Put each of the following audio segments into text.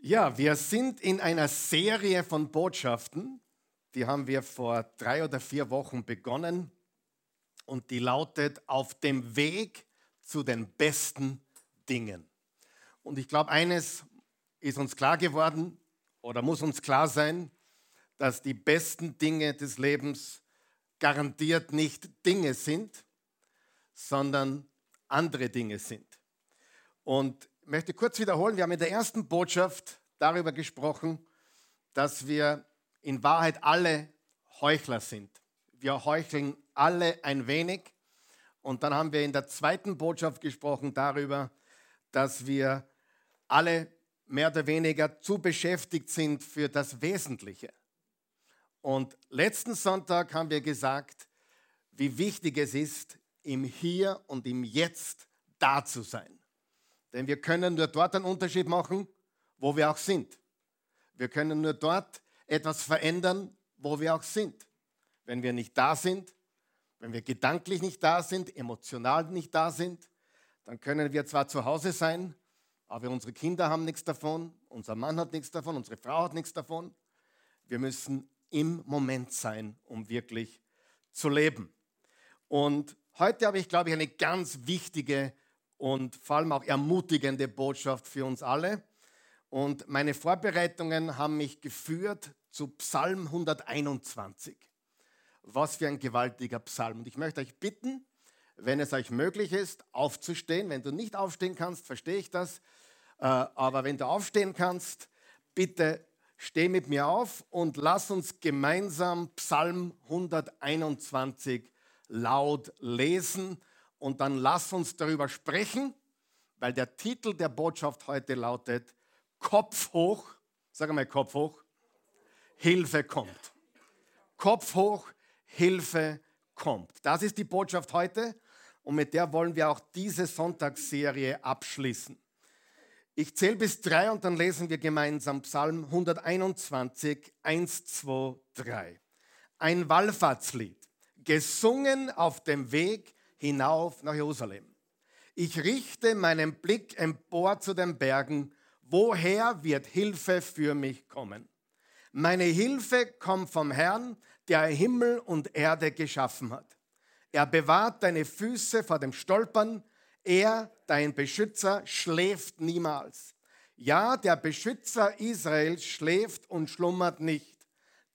Ja, wir sind in einer Serie von Botschaften, die haben wir vor drei oder vier Wochen begonnen und die lautet auf dem Weg zu den besten Dingen. Und ich glaube, eines ist uns klar geworden oder muss uns klar sein, dass die besten Dinge des Lebens garantiert nicht Dinge sind, sondern andere Dinge sind. Und möchte kurz wiederholen, wir haben in der ersten Botschaft darüber gesprochen, dass wir in Wahrheit alle Heuchler sind. Wir heucheln alle ein wenig. Und dann haben wir in der zweiten Botschaft gesprochen darüber, dass wir alle mehr oder weniger zu beschäftigt sind für das Wesentliche. Und letzten Sonntag haben wir gesagt, wie wichtig es ist, im Hier und im Jetzt da zu sein. Denn wir können nur dort einen Unterschied machen, wo wir auch sind. Wir können nur dort etwas verändern, wo wir auch sind. Wenn wir nicht da sind, wenn wir gedanklich nicht da sind, emotional nicht da sind, dann können wir zwar zu Hause sein, aber unsere Kinder haben nichts davon, unser Mann hat nichts davon, unsere Frau hat nichts davon. Wir müssen im Moment sein, um wirklich zu leben. Und heute habe ich, glaube ich, eine ganz wichtige und vor allem auch ermutigende Botschaft für uns alle. Und meine Vorbereitungen haben mich geführt zu Psalm 121. Was für ein gewaltiger Psalm. Und ich möchte euch bitten, wenn es euch möglich ist, aufzustehen. Wenn du nicht aufstehen kannst, verstehe ich das. Äh, aber wenn du aufstehen kannst, bitte steh mit mir auf und lass uns gemeinsam Psalm 121 laut lesen und dann lass uns darüber sprechen, weil der Titel der Botschaft heute lautet Kopf hoch, sag mal Kopf hoch, Hilfe kommt. Kopf hoch, Hilfe kommt. Das ist die Botschaft heute und mit der wollen wir auch diese Sonntagsserie abschließen. Ich zähle bis drei und dann lesen wir gemeinsam Psalm 121, 1, 2, 3. Ein Wallfahrtslied, gesungen auf dem Weg hinauf nach Jerusalem. Ich richte meinen Blick empor zu den Bergen, woher wird Hilfe für mich kommen? Meine Hilfe kommt vom Herrn, der Himmel und Erde geschaffen hat. Er bewahrt deine Füße vor dem Stolpern, er, dein Beschützer, schläft niemals. Ja, der Beschützer Israels schläft und schlummert nicht.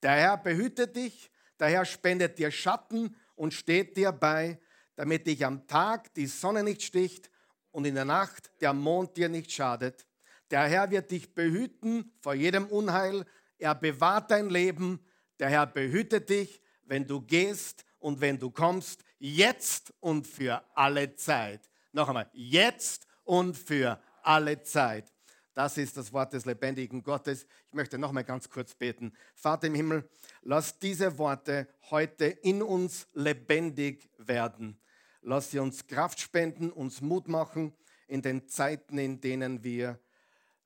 Der Herr behütet dich, der Herr spendet dir Schatten und steht dir bei, damit dich am Tag die Sonne nicht sticht und in der Nacht der Mond dir nicht schadet. Der Herr wird dich behüten vor jedem Unheil. Er bewahrt dein Leben. Der Herr behütet dich, wenn du gehst und wenn du kommst, jetzt und für alle Zeit. Noch einmal, jetzt und für alle Zeit. Das ist das Wort des lebendigen Gottes. Ich möchte noch mal ganz kurz beten. Vater im Himmel, lass diese Worte heute in uns lebendig werden. Lass sie uns Kraft spenden, uns Mut machen in den Zeiten, in denen wir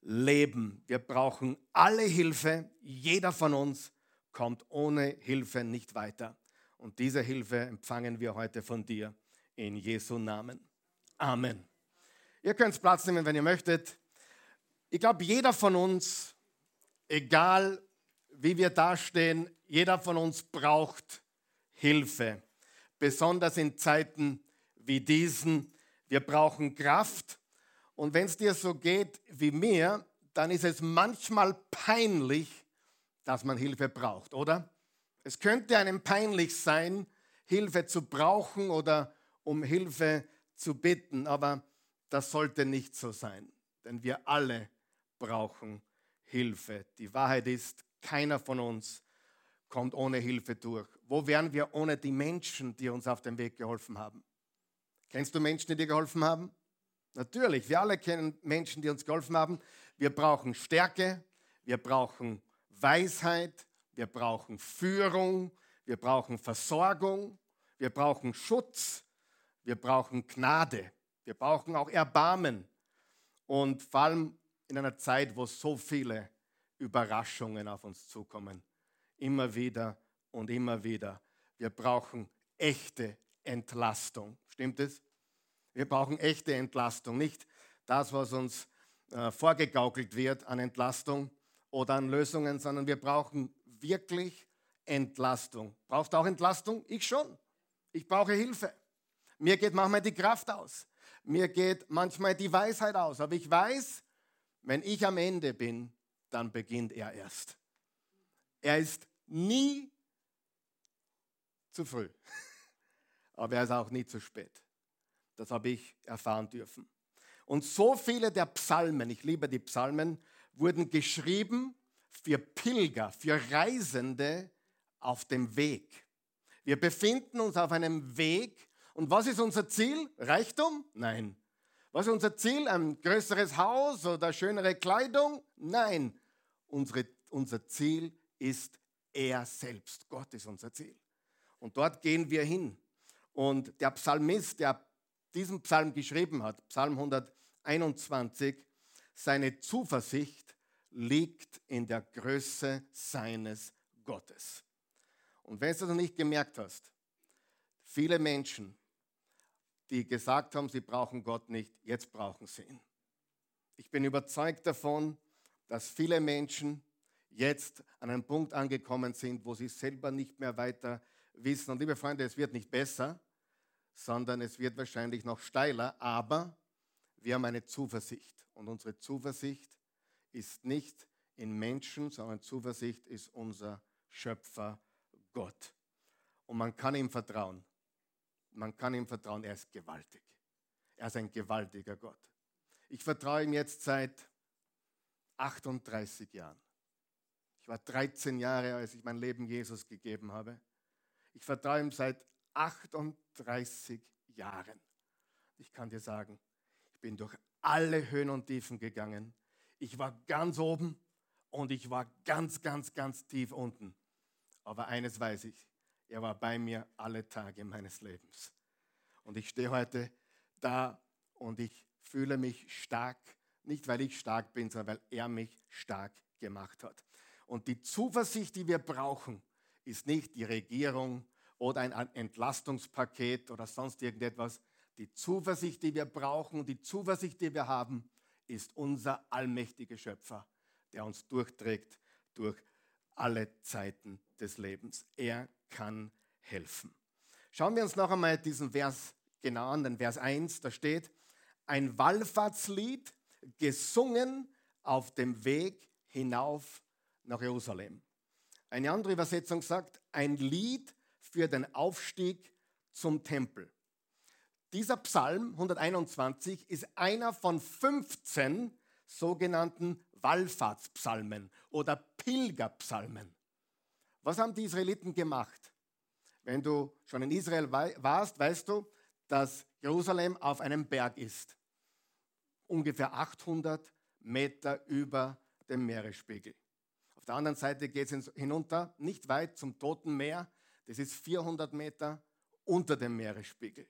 leben. Wir brauchen alle Hilfe. Jeder von uns kommt ohne Hilfe nicht weiter. Und diese Hilfe empfangen wir heute von dir in Jesu Namen. Amen. Ihr könnt Platz nehmen, wenn ihr möchtet. Ich glaube, jeder von uns, egal wie wir dastehen, jeder von uns braucht Hilfe. Besonders in Zeiten wie diesen. Wir brauchen Kraft. Und wenn es dir so geht wie mir, dann ist es manchmal peinlich, dass man Hilfe braucht, oder? Es könnte einem peinlich sein, Hilfe zu brauchen oder um Hilfe zu bitten, aber das sollte nicht so sein, denn wir alle brauchen Hilfe. Die Wahrheit ist, keiner von uns kommt ohne Hilfe durch. Wo wären wir ohne die Menschen, die uns auf dem Weg geholfen haben? Kennst du Menschen, die dir geholfen haben? Natürlich, wir alle kennen Menschen, die uns geholfen haben. Wir brauchen Stärke, wir brauchen Weisheit, wir brauchen Führung, wir brauchen Versorgung, wir brauchen Schutz, wir brauchen Gnade. Wir brauchen auch Erbarmen. Und vor allem in einer Zeit, wo so viele Überraschungen auf uns zukommen. Immer wieder und immer wieder. Wir brauchen echte Entlastung. Stimmt es? Wir brauchen echte Entlastung. Nicht das, was uns äh, vorgegaukelt wird an Entlastung oder an Lösungen, sondern wir brauchen wirklich Entlastung. Brauchst du auch Entlastung? Ich schon. Ich brauche Hilfe. Mir geht manchmal die Kraft aus. Mir geht manchmal die Weisheit aus. Aber ich weiß, wenn ich am Ende bin, dann beginnt er erst. Er ist nie zu früh, aber er ist auch nie zu spät. Das habe ich erfahren dürfen. Und so viele der Psalmen, ich liebe die Psalmen, wurden geschrieben für Pilger, für Reisende auf dem Weg. Wir befinden uns auf einem Weg. Und was ist unser Ziel? Reichtum? Nein. Was ist unser Ziel? Ein größeres Haus oder schönere Kleidung? Nein. Unsere, unser Ziel ist er selbst. Gott ist unser Ziel. Und dort gehen wir hin. Und der Psalmist, der diesen Psalm geschrieben hat, Psalm 121, seine Zuversicht liegt in der Größe seines Gottes. Und wenn du das noch nicht gemerkt hast, viele Menschen, die gesagt haben, sie brauchen Gott nicht, jetzt brauchen sie ihn. Ich bin überzeugt davon, dass viele Menschen jetzt an einem Punkt angekommen sind, wo sie selber nicht mehr weiter wissen. Und liebe Freunde, es wird nicht besser, sondern es wird wahrscheinlich noch steiler, aber wir haben eine Zuversicht. Und unsere Zuversicht ist nicht in Menschen, sondern Zuversicht ist unser Schöpfer Gott. Und man kann ihm vertrauen. Man kann ihm vertrauen, er ist gewaltig. Er ist ein gewaltiger Gott. Ich vertraue ihm jetzt seit 38 Jahren. Ich war 13 Jahre, als ich mein Leben Jesus gegeben habe. Ich vertraue ihm seit 38 Jahren. Ich kann dir sagen, ich bin durch alle Höhen und Tiefen gegangen. Ich war ganz oben und ich war ganz, ganz, ganz tief unten. Aber eines weiß ich, er war bei mir alle Tage meines Lebens. Und ich stehe heute da und ich fühle mich stark, nicht weil ich stark bin, sondern weil er mich stark gemacht hat. Und die Zuversicht, die wir brauchen, ist nicht die Regierung oder ein Entlastungspaket oder sonst irgendetwas. Die Zuversicht, die wir brauchen, die Zuversicht, die wir haben, ist unser allmächtiger Schöpfer, der uns durchträgt durch alle Zeiten des Lebens. Er kann helfen. Schauen wir uns noch einmal diesen Vers genau an, den Vers 1, da steht, ein Wallfahrtslied gesungen auf dem Weg hinauf nach Jerusalem. Eine andere Übersetzung sagt, ein Lied für den Aufstieg zum Tempel. Dieser Psalm 121 ist einer von 15 sogenannten Wallfahrtspsalmen oder Pilgerpsalmen. Was haben die Israeliten gemacht? Wenn du schon in Israel warst, weißt du, dass Jerusalem auf einem Berg ist. Ungefähr 800 Meter über dem Meeresspiegel. Auf der anderen Seite geht es hinunter, nicht weit zum Toten Meer. Das ist 400 Meter unter dem Meeresspiegel.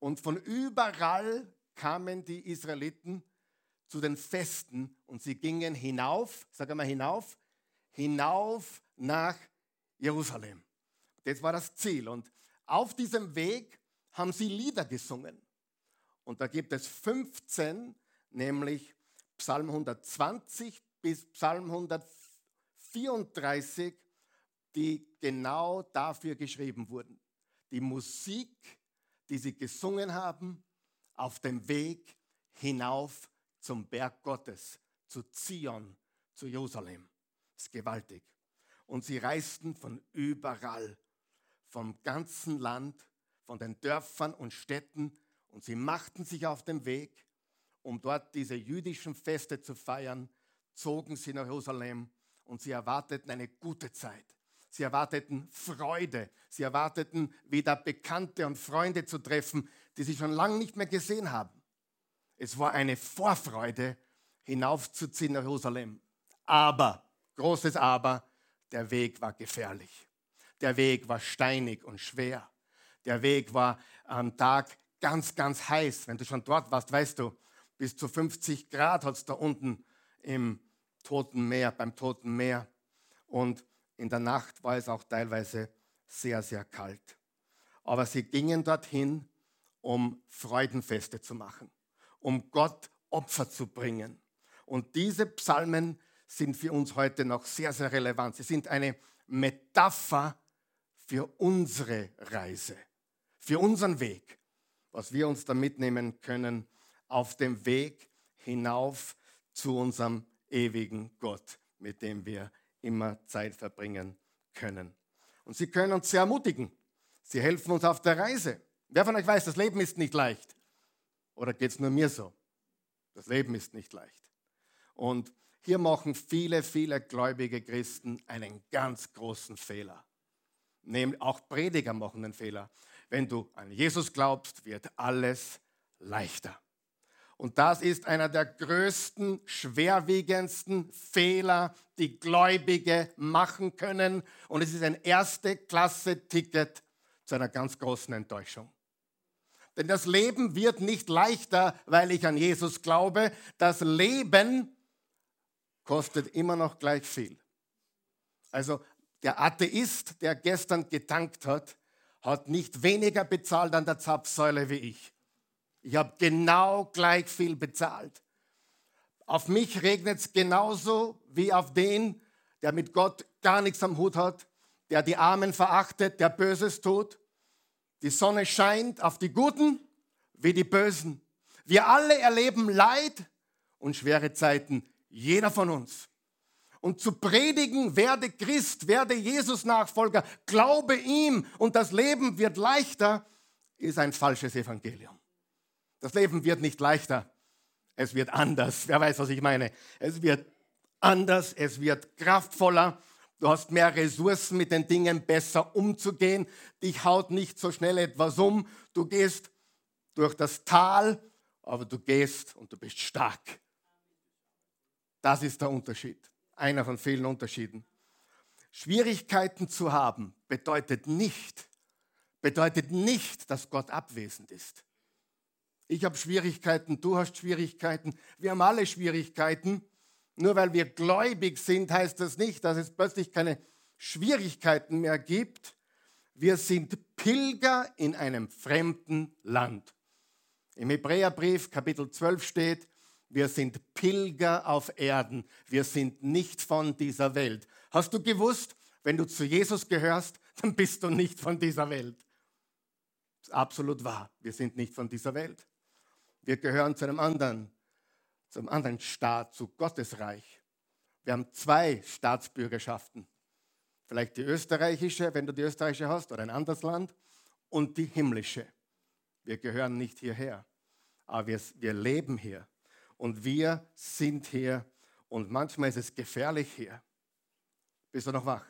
Und von überall kamen die Israeliten zu den Festen und sie gingen hinauf, sag einmal hinauf, hinauf nach Jerusalem. Das war das Ziel. Und auf diesem Weg haben sie Lieder gesungen. Und da gibt es 15, nämlich Psalm 120 bis Psalm 134 die genau dafür geschrieben wurden. Die Musik, die sie gesungen haben, auf dem Weg hinauf zum Berg Gottes, zu Zion, zu Jerusalem. Das ist gewaltig. Und sie reisten von überall, vom ganzen Land, von den Dörfern und Städten und sie machten sich auf den Weg, um dort diese jüdischen Feste zu feiern, zogen sie nach Jerusalem und sie erwarteten eine gute Zeit. Sie erwarteten Freude. Sie erwarteten wieder Bekannte und Freunde zu treffen, die sie schon lange nicht mehr gesehen haben. Es war eine Vorfreude, hinaufzuziehen nach Jerusalem. Aber, großes Aber, der Weg war gefährlich. Der Weg war steinig und schwer. Der Weg war am Tag ganz, ganz heiß. Wenn du schon dort warst, weißt du, bis zu 50 Grad hat es da unten im Toten Meer, beim Toten Meer. Und in der Nacht war es auch teilweise sehr, sehr kalt. Aber sie gingen dorthin, um Freudenfeste zu machen, um Gott Opfer zu bringen, Und diese Psalmen sind für uns heute noch sehr, sehr relevant. Sie sind eine Metapher für unsere Reise, für unseren Weg, was wir uns da mitnehmen können auf dem Weg hinauf zu unserem ewigen Gott, mit dem wir immer Zeit verbringen können. Und sie können uns sehr ermutigen. Sie helfen uns auf der Reise. Wer von euch weiß, das Leben ist nicht leicht? Oder geht es nur mir so? Das Leben ist nicht leicht. Und hier machen viele, viele gläubige Christen einen ganz großen Fehler. Auch Prediger machen einen Fehler. Wenn du an Jesus glaubst, wird alles leichter. Und das ist einer der größten, schwerwiegendsten Fehler, die Gläubige machen können. Und es ist ein erste Klasse-Ticket zu einer ganz großen Enttäuschung. Denn das Leben wird nicht leichter, weil ich an Jesus glaube. Das Leben kostet immer noch gleich viel. Also der Atheist, der gestern getankt hat, hat nicht weniger bezahlt an der Zapfsäule wie ich. Ich habe genau gleich viel bezahlt. Auf mich regnet es genauso wie auf den, der mit Gott gar nichts am Hut hat, der die Armen verachtet, der Böses tut. Die Sonne scheint auf die Guten wie die Bösen. Wir alle erleben Leid und schwere Zeiten, jeder von uns. Und zu predigen, werde Christ, werde Jesus-Nachfolger, glaube ihm und das Leben wird leichter, ist ein falsches Evangelium. Das Leben wird nicht leichter, es wird anders. Wer weiß, was ich meine? Es wird anders, es wird kraftvoller. Du hast mehr Ressourcen, mit den Dingen besser umzugehen. Dich haut nicht so schnell etwas um. Du gehst durch das Tal, aber du gehst und du bist stark. Das ist der Unterschied. Einer von vielen Unterschieden. Schwierigkeiten zu haben bedeutet nicht, bedeutet nicht, dass Gott abwesend ist. Ich habe Schwierigkeiten, du hast Schwierigkeiten, wir haben alle Schwierigkeiten. Nur weil wir gläubig sind, heißt das nicht, dass es plötzlich keine Schwierigkeiten mehr gibt. Wir sind Pilger in einem fremden Land. Im Hebräerbrief Kapitel 12 steht, wir sind Pilger auf Erden. Wir sind nicht von dieser Welt. Hast du gewusst, wenn du zu Jesus gehörst, dann bist du nicht von dieser Welt. Das ist absolut wahr. Wir sind nicht von dieser Welt. Wir gehören zu einem anderen, zum anderen Staat, zu Gottes Reich. Wir haben zwei Staatsbürgerschaften. Vielleicht die österreichische, wenn du die österreichische hast, oder ein anderes Land, und die himmlische. Wir gehören nicht hierher, aber wir, wir leben hier. Und wir sind hier. Und manchmal ist es gefährlich hier. Bist du noch wach?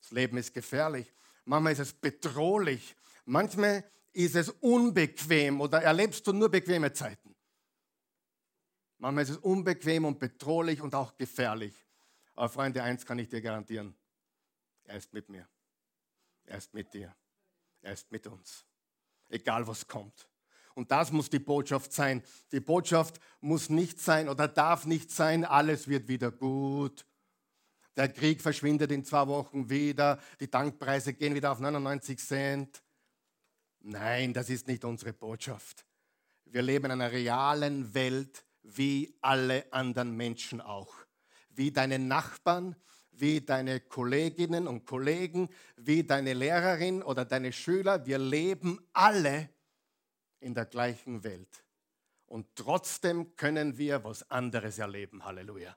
Das Leben ist gefährlich. Manchmal ist es bedrohlich. Manchmal ist es unbequem oder erlebst du nur bequeme Zeiten. Manchmal ist es unbequem und bedrohlich und auch gefährlich. Aber Freunde, eins kann ich dir garantieren. Er ist mit mir. Er ist mit dir. Er ist mit uns. Egal was kommt. Und das muss die Botschaft sein. Die Botschaft muss nicht sein oder darf nicht sein, alles wird wieder gut. Der Krieg verschwindet in zwei Wochen wieder. Die Tankpreise gehen wieder auf 99 Cent. Nein, das ist nicht unsere Botschaft. Wir leben in einer realen Welt wie alle anderen Menschen auch. Wie deine Nachbarn, wie deine Kolleginnen und Kollegen, wie deine Lehrerin oder deine Schüler. Wir leben alle in der gleichen Welt. Und trotzdem können wir was anderes erleben. Halleluja.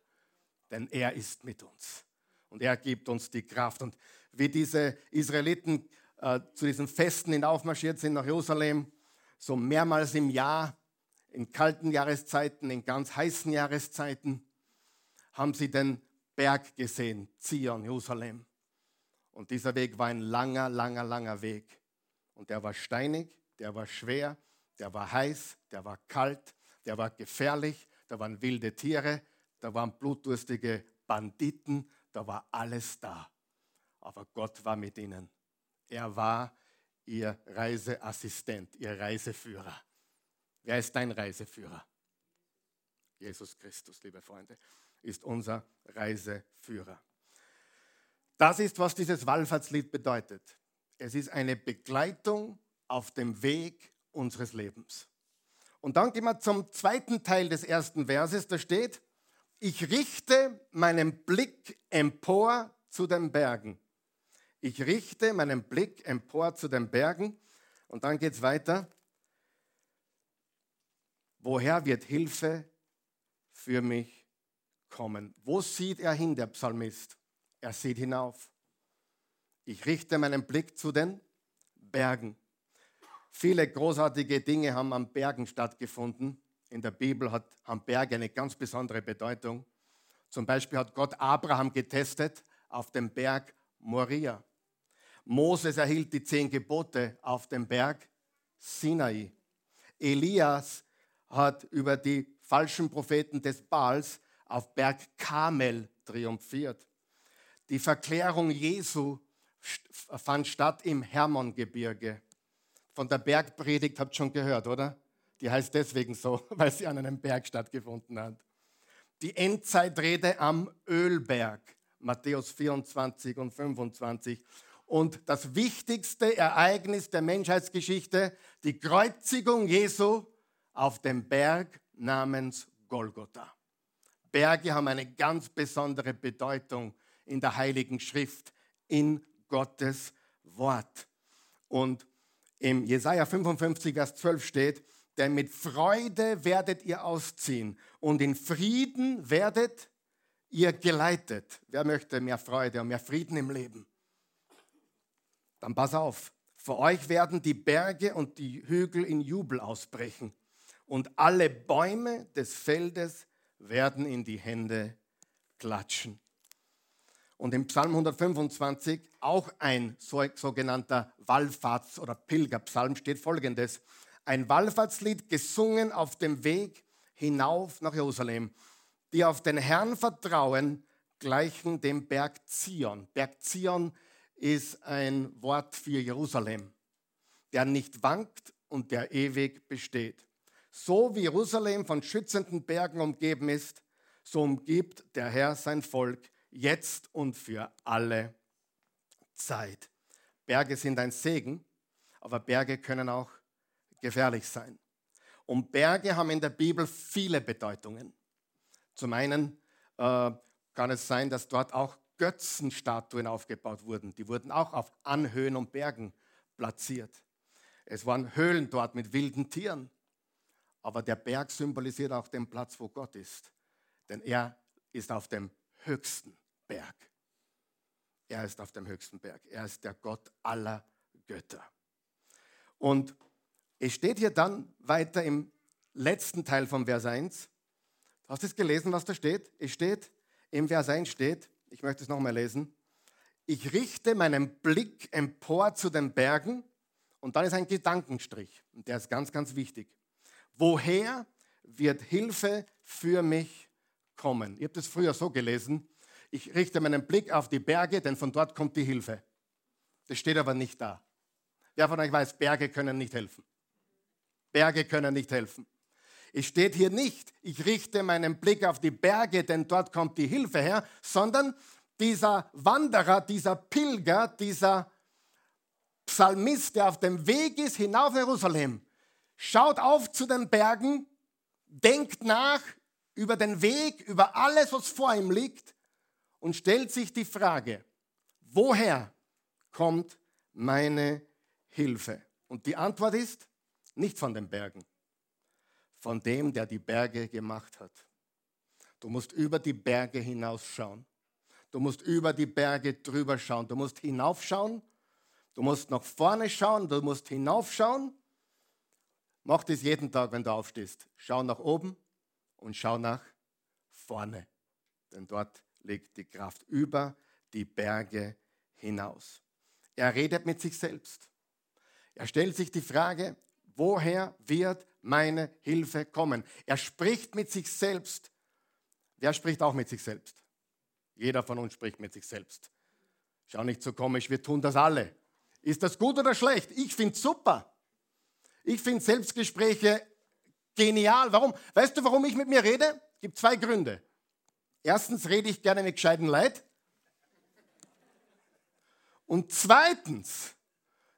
Denn er ist mit uns. Und er gibt uns die Kraft. Und wie diese Israeliten äh, zu diesen Festen hinaufmarschiert sind nach Jerusalem, so mehrmals im Jahr, in kalten Jahreszeiten, in ganz heißen Jahreszeiten, haben sie den Berg gesehen, Zion, Jerusalem. Und dieser Weg war ein langer, langer, langer Weg. Und der war steinig, der war schwer, der war heiß, der war kalt, der war gefährlich, da waren wilde Tiere, da waren blutdurstige Banditen, da war alles da. Aber Gott war mit ihnen. Er war ihr Reiseassistent, ihr Reiseführer. Wer ist dein Reiseführer? Jesus Christus, liebe Freunde, ist unser Reiseführer. Das ist, was dieses Wallfahrtslied bedeutet. Es ist eine Begleitung auf dem Weg unseres Lebens. Und dann gehen wir zum zweiten Teil des ersten Verses, da steht, Ich richte meinen Blick empor zu den Bergen. Ich richte meinen Blick empor zu den Bergen. Und dann geht es weiter. Woher wird Hilfe für mich kommen? Wo sieht er hin, der Psalmist? Er sieht hinauf. Ich richte meinen Blick zu den Bergen. Viele großartige Dinge haben an Bergen stattgefunden. In der Bibel hat, haben Berge eine ganz besondere Bedeutung. Zum Beispiel hat Gott Abraham getestet auf dem Berg Moria. Moses erhielt die zehn Gebote auf dem Berg Sinai. Elias hat über die falschen Propheten des Baals auf Berg Karmel triumphiert. Die Verklärung Jesu fand statt im Hermongebirge. Von der Bergpredigt habt ihr schon gehört, oder? Die heißt deswegen so, weil sie an einem Berg stattgefunden hat. Die Endzeitrede am Ölberg, Matthäus 24 und 25. Und das wichtigste Ereignis der Menschheitsgeschichte, die Kreuzigung Jesu auf dem Berg namens Golgotha. Berge haben eine ganz besondere Bedeutung in der Heiligen Schrift, in Gottes Wort. Und im Jesaja 55, Vers 12 steht, denn mit Freude werdet ihr ausziehen und in Frieden werdet ihr geleitet. Wer möchte mehr Freude und mehr Frieden im Leben? Dann pass auf, für euch werden die Berge und die Hügel in Jubel ausbrechen und alle Bäume des Feldes werden in die Hände klatschen. Und im Psalm 125, auch ein sogenannter Wallfahrts- oder Pilgerpsalm, steht folgendes. Ein Wallfahrtslied gesungen auf dem Weg hinauf nach Jerusalem. Die auf den Herrn vertrauen, gleichen dem Berg Zion. Berg Zion ist ein Wort für Jerusalem, der nicht wankt und der ewig besteht. So wie Jerusalem von schützenden Bergen umgeben ist, so umgibt der Herr sein Volk jetzt und für alle Zeit. Berge sind ein Segen, aber Berge können auch gefährlich sein. Und Berge haben in der Bibel viele Bedeutungen. Zum einen äh, kann es sein, dass dort auch Götzenstatuen aufgebaut wurden. Die wurden auch auf Anhöhen und Bergen platziert. Es waren Höhlen dort mit wilden Tieren. Aber der Berg symbolisiert auch den Platz, wo Gott ist. Denn er ist auf dem höchsten Berg. Er ist auf dem höchsten Berg. Er ist der Gott aller Götter. Und es steht hier dann weiter im letzten Teil vom Vers 1. Hast du es gelesen, was da steht? Es steht, im Vers 1 steht, ich möchte es nochmal lesen, ich richte meinen Blick empor zu den Bergen und dann ist ein Gedankenstrich und der ist ganz, ganz wichtig. Woher wird Hilfe für mich kommen? Ihr habt es früher so gelesen, ich richte meinen Blick auf die Berge, denn von dort kommt die Hilfe. Das steht aber nicht da. Wer von euch weiß, Berge können nicht helfen. Berge können nicht helfen. Es steht hier nicht, ich richte meinen Blick auf die Berge, denn dort kommt die Hilfe her, sondern dieser Wanderer, dieser Pilger, dieser Psalmist, der auf dem Weg ist hinauf Jerusalem, schaut auf zu den Bergen, denkt nach über den Weg, über alles, was vor ihm liegt und stellt sich die Frage, woher kommt meine Hilfe? Und die Antwort ist, nicht von den Bergen, von dem, der die Berge gemacht hat. Du musst über die Berge hinausschauen. Du musst über die Berge drüber schauen. Du musst hinaufschauen. Du musst nach vorne schauen. Du musst hinaufschauen. Mach das jeden Tag, wenn du aufstehst. Schau nach oben und schau nach vorne. Denn dort liegt die Kraft über die Berge hinaus. Er redet mit sich selbst. Er stellt sich die Frage, woher wird meine Hilfe kommen? Er spricht mit sich selbst. Wer spricht auch mit sich selbst? Jeder von uns spricht mit sich selbst. Schau nicht so komisch, wir tun das alle. Ist das gut oder schlecht? Ich finde es super. Ich finde Selbstgespräche genial. Warum? Weißt du, warum ich mit mir rede? Es gibt zwei Gründe. Erstens rede ich gerne mit gescheiten Leid. Und zweitens,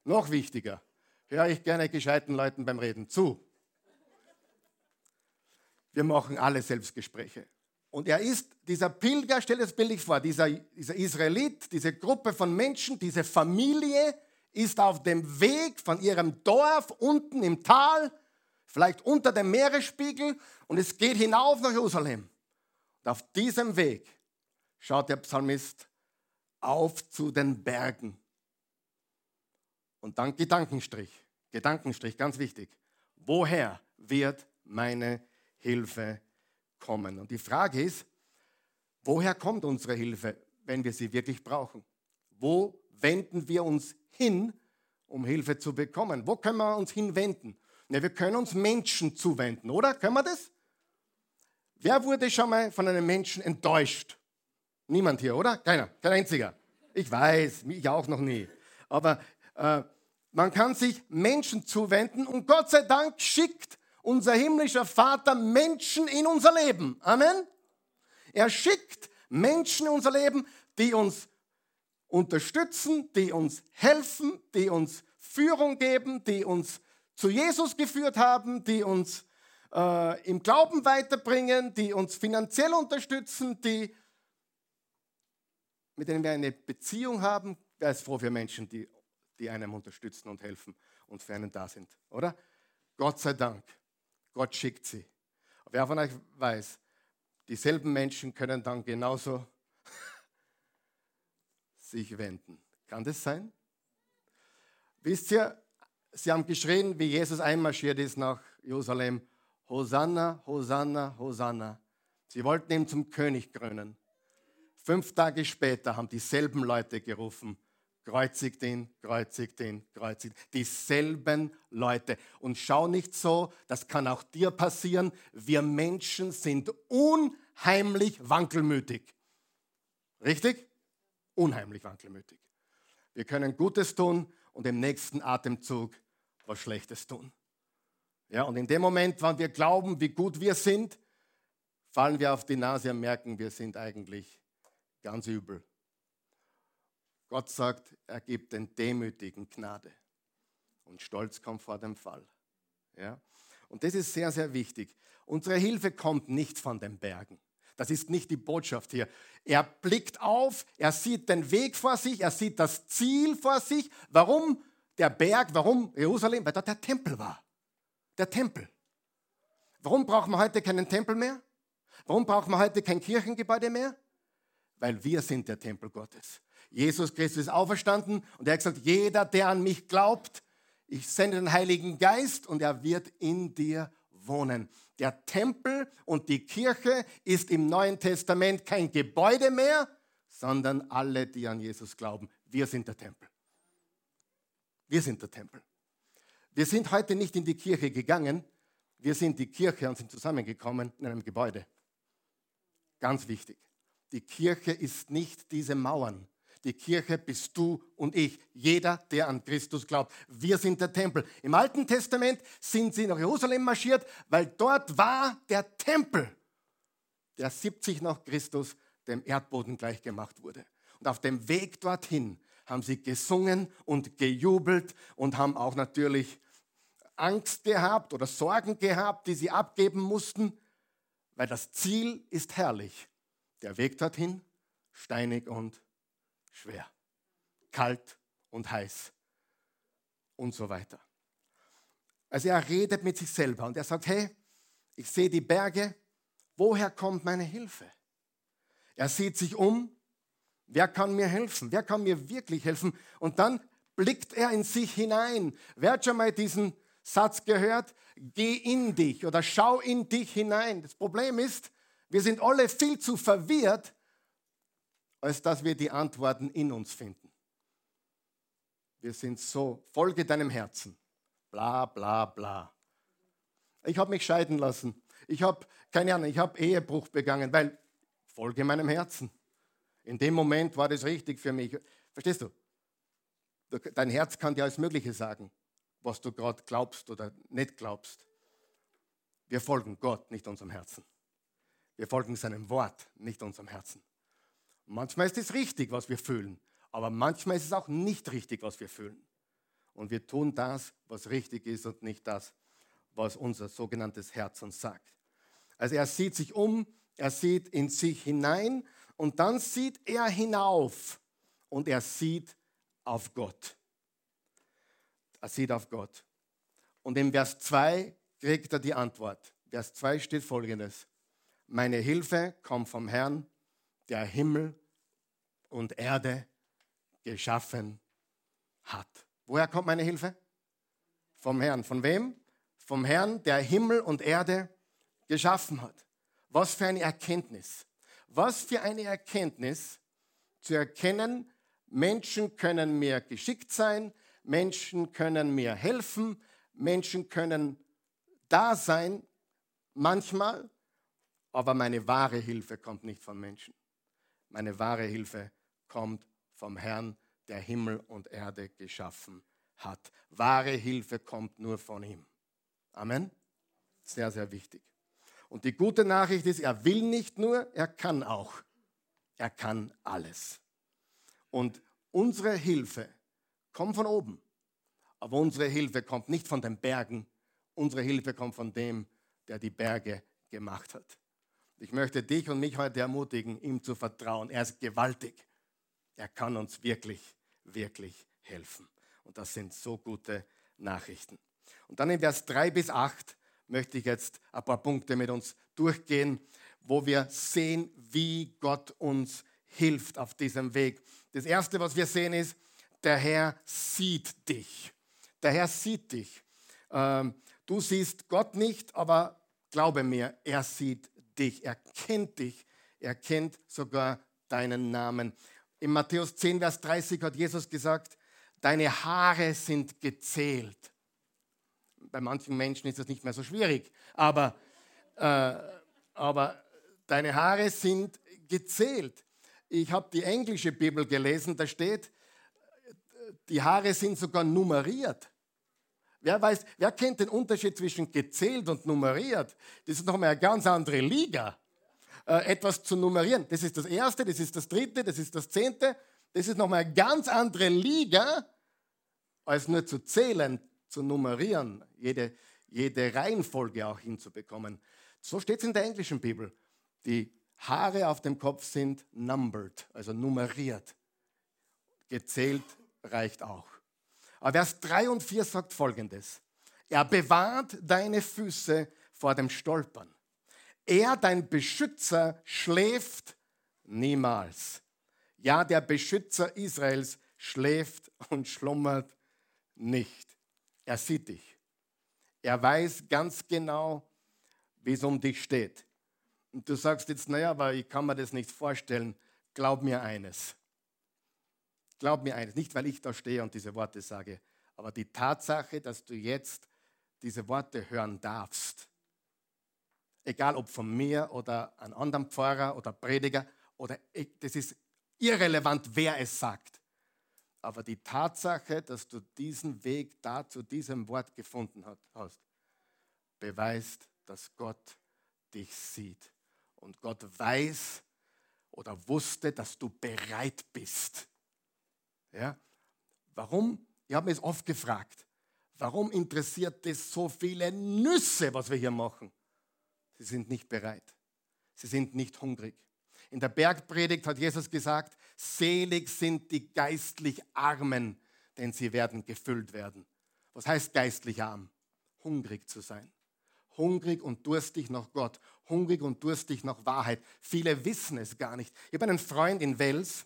noch wichtiger, höre ich gerne gescheiten Leuten beim Reden zu. Wir machen alle Selbstgespräche. Und er ist, dieser Pilger, stell dir das bildlich vor, dieser, dieser Israelit, diese Gruppe von Menschen, diese Familie ist auf dem Weg von ihrem Dorf unten im Tal, vielleicht unter dem Meeresspiegel, und es geht hinauf nach Jerusalem. Und auf diesem Weg schaut der Psalmist auf zu den Bergen. Und dann Gedankenstrich, Gedankenstrich, ganz wichtig. Woher wird meine Hilfe kommen? Und die Frage ist, woher kommt unsere Hilfe, wenn wir sie wirklich brauchen? Wo wenden wir uns hin, um Hilfe zu bekommen? Wo können wir uns hinwenden? Ne, wir können uns Menschen zuwenden, oder? Können wir das? Wer wurde schon mal von einem Menschen enttäuscht? Niemand hier, oder? Keiner, kein einziger. Ich weiß, ich auch noch nie. Aber äh, man kann sich Menschen zuwenden und Gott sei Dank schickt unser himmlischer Vater Menschen in unser Leben. Amen. Er schickt Menschen in unser Leben, die uns unterstützen, die uns helfen, die uns Führung geben, die uns zu Jesus geführt haben, die uns äh, im Glauben weiterbringen, die uns finanziell unterstützen, die, mit denen wir eine Beziehung haben. Wer ist froh für Menschen, die die einem unterstützen und helfen und für einen da sind, oder? Gott sei Dank, Gott schickt sie. Wer von euch weiß, dieselben Menschen können dann genauso sich wenden. Kann das sein? Wisst ihr, sie haben geschrien, wie Jesus einmarschiert ist nach Jerusalem, Hosanna, Hosanna, Hosanna. Sie wollten ihn zum König krönen. Fünf Tage später haben dieselben Leute gerufen, kreuzigt ihn, kreuzigt ihn, kreuzigt ihn. Dieselben Leute. Und schau nicht so, das kann auch dir passieren. Wir Menschen sind unheimlich wankelmütig. Richtig? Unheimlich wankelmütig. Wir können Gutes tun und im nächsten Atemzug was Schlechtes tun. Ja, und in dem Moment, wann wir glauben, wie gut wir sind, fallen wir auf die Nase und merken, wir sind eigentlich ganz übel. Gott sagt, er gibt den Demütigen Gnade. Und Stolz kommt vor dem Fall. Ja? Und das ist sehr, sehr wichtig. Unsere Hilfe kommt nicht von den Bergen. Das ist nicht die Botschaft hier. Er blickt auf, er sieht den Weg vor sich, er sieht das Ziel vor sich. Warum der Berg, warum Jerusalem? Weil dort der Tempel war. Der Tempel. Warum brauchen wir heute keinen Tempel mehr? Warum brauchen wir heute kein Kirchengebäude mehr? Weil wir sind der Tempel Gottes. Jesus Christus ist auferstanden und er hat gesagt, jeder, der an mich glaubt, ich sende den Heiligen Geist und er wird in dir wohnen. Der Tempel und die Kirche ist im Neuen Testament kein Gebäude mehr, sondern alle, die an Jesus glauben. Wir sind der Tempel. Wir sind der Tempel. Wir sind heute nicht in die Kirche gegangen, wir sind die Kirche und sind zusammengekommen in einem Gebäude. Ganz wichtig. Die Kirche ist nicht diese Mauern, die Kirche bist du und ich, jeder, der an Christus glaubt. Wir sind der Tempel. Im Alten Testament sind sie nach Jerusalem marschiert, weil dort war der Tempel, der 70 nach Christus dem Erdboden gleichgemacht wurde. Und auf dem Weg dorthin haben sie gesungen und gejubelt und haben auch natürlich Angst gehabt oder Sorgen gehabt, die sie abgeben mussten, weil das Ziel ist herrlich. Der Weg dorthin steinig und schwer, kalt und heiß und so weiter. Also er redet mit sich selber und er sagt, hey, ich sehe die Berge, woher kommt meine Hilfe? Er sieht sich um, wer kann mir helfen? Wer kann mir wirklich helfen? Und dann blickt er in sich hinein. Wer hat schon mal diesen Satz gehört? Geh in dich oder schau in dich hinein. Das Problem ist, wir sind alle viel zu verwirrt, als dass wir die Antworten in uns finden. Wir sind so, folge deinem Herzen. Bla, bla, bla. Ich habe mich scheiden lassen. Ich habe, keine Ahnung, ich habe Ehebruch begangen, weil folge meinem Herzen. In dem Moment war das richtig für mich. Verstehst du? Dein Herz kann dir alles Mögliche sagen, was du gerade glaubst oder nicht glaubst. Wir folgen Gott, nicht unserem Herzen. Wir folgen seinem Wort, nicht unserem Herzen. Manchmal ist es richtig, was wir fühlen, aber manchmal ist es auch nicht richtig, was wir fühlen. Und wir tun das, was richtig ist und nicht das, was unser sogenanntes Herz uns sagt. Also er sieht sich um, er sieht in sich hinein und dann sieht er hinauf und er sieht auf Gott. Er sieht auf Gott. Und im Vers 2 kriegt er die Antwort. Vers 2 steht folgendes. Meine Hilfe kommt vom Herrn, der Himmel und Erde geschaffen hat. Woher kommt meine Hilfe? Vom Herrn. Von wem? Vom Herrn, der Himmel und Erde geschaffen hat. Was für eine Erkenntnis. Was für eine Erkenntnis zu erkennen, Menschen können mir geschickt sein, Menschen können mir helfen, Menschen können da sein, manchmal, aber meine wahre Hilfe kommt nicht von Menschen. Meine wahre Hilfe kommt vom Herrn, der Himmel und Erde geschaffen hat. Wahre Hilfe kommt nur von ihm. Amen. Sehr, sehr wichtig. Und die gute Nachricht ist, er will nicht nur, er kann auch. Er kann alles. Und unsere Hilfe kommt von oben. Aber unsere Hilfe kommt nicht von den Bergen. Unsere Hilfe kommt von dem, der die Berge gemacht hat. Ich möchte dich und mich heute ermutigen, ihm zu vertrauen. Er ist gewaltig. Er kann uns wirklich, wirklich helfen. Und das sind so gute Nachrichten. Und dann in Vers 3 bis 8 möchte ich jetzt ein paar Punkte mit uns durchgehen, wo wir sehen, wie Gott uns hilft auf diesem Weg. Das Erste, was wir sehen, ist, der Herr sieht dich. Der Herr sieht dich. Ähm, du siehst Gott nicht, aber glaube mir, er sieht dich. Er kennt dich. Er kennt sogar deinen Namen. In Matthäus 10, Vers 30 hat Jesus gesagt, deine Haare sind gezählt bei manchen Menschen ist das nicht mehr so schwierig, aber, äh, aber deine Haare sind gezählt. Ich habe die englische Bibel gelesen, da steht, die Haare sind sogar nummeriert. Wer weiß, wer kennt den Unterschied zwischen gezählt und nummeriert? Das ist nochmal eine ganz andere Liga. Äh, etwas zu nummerieren, das ist das erste, das ist das dritte, das ist das zehnte. Das ist nochmal eine ganz andere Liga, als nur zu zählen, zu nummerieren, jede, jede Reihenfolge auch hinzubekommen. So steht es in der englischen Bibel. Die Haare auf dem Kopf sind numbered, also nummeriert. Gezählt reicht auch. Aber Vers 3 und 4 sagt folgendes. Er bewahrt deine Füße vor dem Stolpern. Er, dein Beschützer, schläft niemals. Ja, der Beschützer Israels schläft und schlummert nicht. Er sieht dich. Er weiß ganz genau, wie es um dich steht. Und du sagst jetzt, naja, aber ich kann mir das nicht vorstellen. Glaub mir eines. Glaub mir eines. Nicht, weil ich da stehe und diese Worte sage, aber die Tatsache, dass du jetzt diese Worte hören darfst, egal ob von mir oder einem anderen Pfarrer oder Prediger, oder das ist irrelevant, wer es sagt. Aber die Tatsache, dass du diesen Weg da zu diesem Wort gefunden hast, beweist, dass Gott dich sieht. Und Gott weiß oder wusste, dass du bereit bist. Ja? Warum? Ich habe mich oft gefragt, warum interessiert es so viele Nüsse, was wir hier machen? Sie sind nicht bereit. Sie sind nicht hungrig. In der Bergpredigt hat Jesus gesagt, selig sind die geistlich Armen, denn sie werden gefüllt werden. Was heißt geistlich arm? Hungrig zu sein. Hungrig und durstig nach Gott. Hungrig und durstig nach Wahrheit. Viele wissen es gar nicht. Ich habe einen Freund in Wels,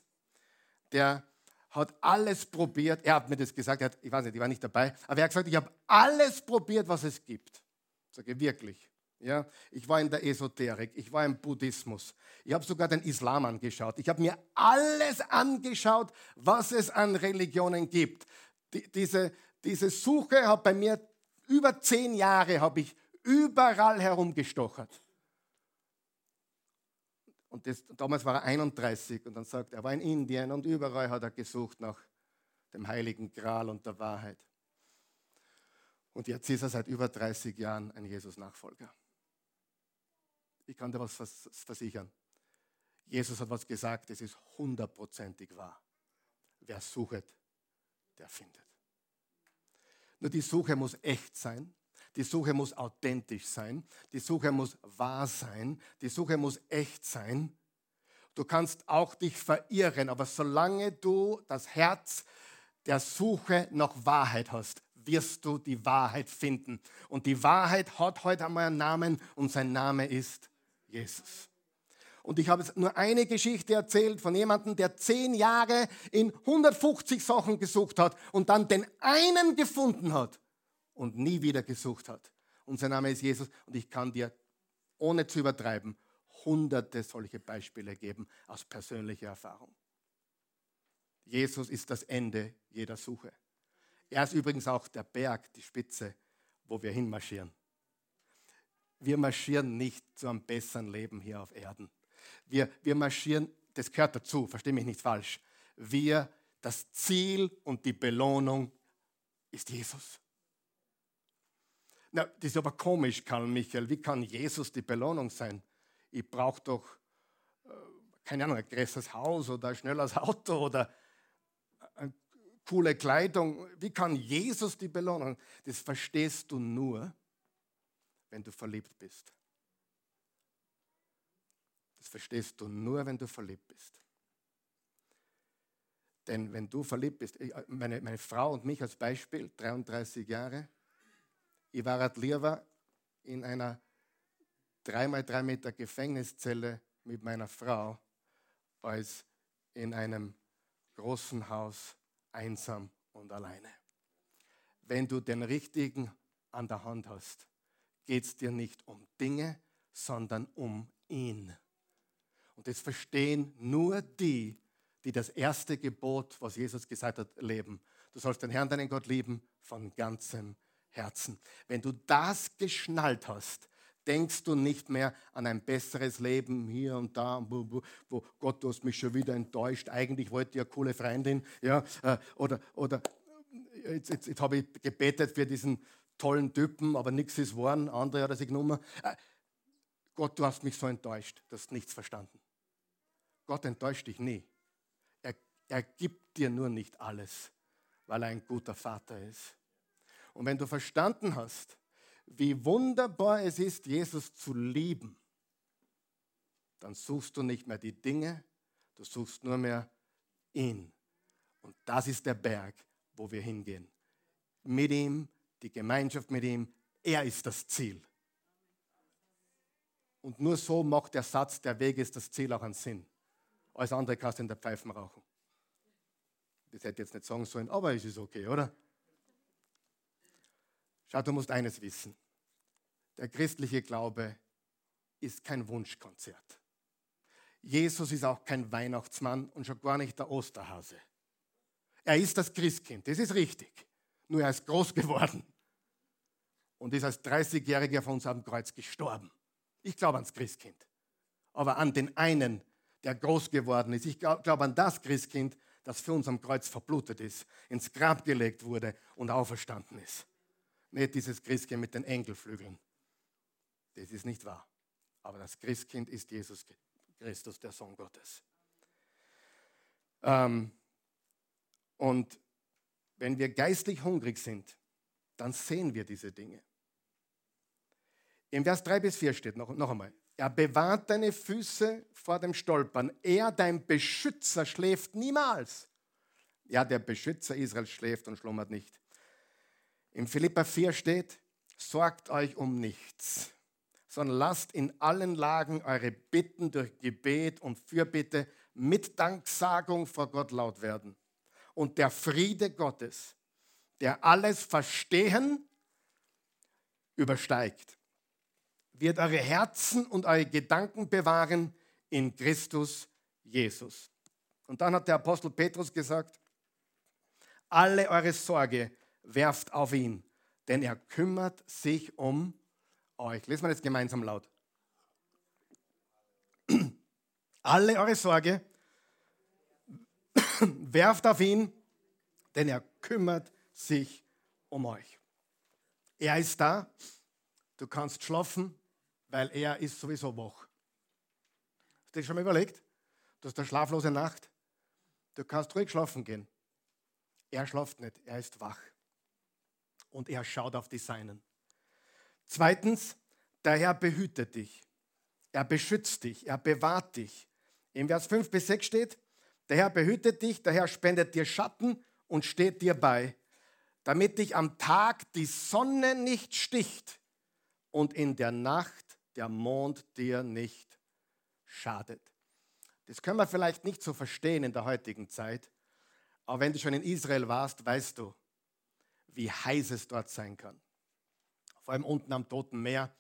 der hat alles probiert. Er hat mir das gesagt, hat, ich weiß nicht, ich war nicht dabei, aber er hat gesagt, ich habe alles probiert, was es gibt. Ich sage wirklich. Ja, ich war in der Esoterik, ich war im Buddhismus, ich habe sogar den Islam angeschaut, ich habe mir alles angeschaut, was es an Religionen gibt. Die, diese, diese Suche hat bei mir über zehn Jahre, habe ich überall herumgestochert. Und das, damals war er 31 und dann sagt er, er war in Indien und überall hat er gesucht nach dem heiligen Gral und der Wahrheit. Und jetzt ist er seit über 30 Jahren ein Jesus-Nachfolger ich kann dir was versichern. Jesus hat was gesagt, es ist hundertprozentig wahr. Wer sucht, der findet. Nur die Suche muss echt sein. Die Suche muss authentisch sein. Die Suche muss wahr sein. Die Suche muss echt sein. Du kannst auch dich verirren, aber solange du das Herz der Suche nach Wahrheit hast, wirst du die Wahrheit finden. Und die Wahrheit hat heute einmal einen Namen und sein Name ist Jesus. Und ich habe nur eine Geschichte erzählt von jemandem, der zehn Jahre in 150 Sachen gesucht hat und dann den einen gefunden hat und nie wieder gesucht hat. Und sein Name ist Jesus. Und ich kann dir, ohne zu übertreiben, hunderte solche Beispiele geben aus persönlicher Erfahrung. Jesus ist das Ende jeder Suche. Er ist übrigens auch der Berg, die Spitze, wo wir hinmarschieren. Wir marschieren nicht zu einem besseren Leben hier auf Erden. Wir, wir marschieren, das gehört dazu, verstehe mich nicht falsch. Wir, das Ziel und die Belohnung ist Jesus. Na, das ist aber komisch, Karl Michael. Wie kann Jesus die Belohnung sein? Ich brauche doch, äh, keine Ahnung, ein größeres Haus oder ein schnelleres Auto oder eine coole Kleidung. Wie kann Jesus die Belohnung? Das verstehst du nur, wenn du verliebt bist. Das verstehst du nur, wenn du verliebt bist. Denn wenn du verliebt bist, meine, meine Frau und mich als Beispiel, 33 Jahre, ich war lieber in einer 3x3 Meter Gefängniszelle mit meiner Frau, als in einem großen Haus einsam und alleine. Wenn du den Richtigen an der Hand hast, geht es dir nicht um Dinge, sondern um ihn. Und das verstehen nur die, die das erste Gebot, was Jesus gesagt hat, leben. Du sollst den Herrn, deinen Gott lieben, von ganzem Herzen. Wenn du das geschnallt hast, denkst du nicht mehr an ein besseres Leben hier und da, wo, Gott, du hast mich schon wieder enttäuscht. Eigentlich wollte ich eine coole Freundin. Ja, äh, oder oder jetzt, jetzt, jetzt habe ich gebetet für diesen tollen Typen, aber nichts ist geworden. Andere hat er sich genommen. Äh, Gott, du hast mich so enttäuscht, du hast nichts verstanden. Gott enttäuscht dich nie. Er, er gibt dir nur nicht alles, weil er ein guter Vater ist. Und wenn du verstanden hast, wie wunderbar es ist, Jesus zu lieben, dann suchst du nicht mehr die Dinge, du suchst nur mehr ihn. Und das ist der Berg, wo wir hingehen. Mit ihm, die Gemeinschaft mit ihm, er ist das Ziel. Und nur so macht der Satz, der Weg ist das Ziel auch einen Sinn. Alles andere kannst du in der Pfeifen rauchen. Das hätte ich jetzt nicht sagen sollen, aber es ist okay, oder? Schau, du musst eines wissen. Der christliche Glaube ist kein Wunschkonzert. Jesus ist auch kein Weihnachtsmann und schon gar nicht der Osterhase. Er ist das Christkind, das ist richtig. Nur er ist groß geworden und ist als 30-Jähriger von uns am Kreuz gestorben. Ich glaube ans Christkind. Aber an den einen, der groß geworden ist. Ich glaube glaub an das Christkind, das für uns am Kreuz verblutet ist, ins Grab gelegt wurde und auferstanden ist. Nicht dieses Christkind mit den Engelflügeln. Das ist nicht wahr. Aber das Christkind ist Jesus Christus, der Sohn Gottes. Ähm, und wenn wir geistlich hungrig sind, dann sehen wir diese Dinge. Im Vers 3 bis 4 steht noch, noch einmal, er bewahrt deine Füße vor dem Stolpern. Er, dein Beschützer, schläft niemals. Ja, der Beschützer Israels schläft und schlummert nicht. Im Philippa 4 steht, sorgt euch um nichts, sondern lasst in allen Lagen eure Bitten durch Gebet und Fürbitte mit Danksagung vor Gott laut werden. Und der Friede Gottes, der alles Verstehen übersteigt, wird eure Herzen und eure Gedanken bewahren in Christus Jesus. Und dann hat der Apostel Petrus gesagt, alle eure Sorge werft auf ihn, denn er kümmert sich um euch. Lesen wir jetzt gemeinsam laut. Alle eure Sorge werft auf ihn, denn er kümmert sich um euch. Er ist da, du kannst schlafen, weil er ist sowieso wach. Hast du dir schon mal überlegt? Du hast eine schlaflose Nacht. Du kannst ruhig schlafen gehen. Er schlaft nicht, er ist wach. Und er schaut auf die Seinen. Zweitens, der Herr behütet dich. Er beschützt dich, er bewahrt dich. Im Vers 5 bis 6 steht, der Herr behütet dich, der Herr spendet dir Schatten und steht dir bei, damit dich am Tag die Sonne nicht sticht und in der Nacht der Mond dir nicht schadet. Das können wir vielleicht nicht so verstehen in der heutigen Zeit, aber wenn du schon in Israel warst, weißt du, wie heiß es dort sein kann. Vor allem unten am Toten Meer,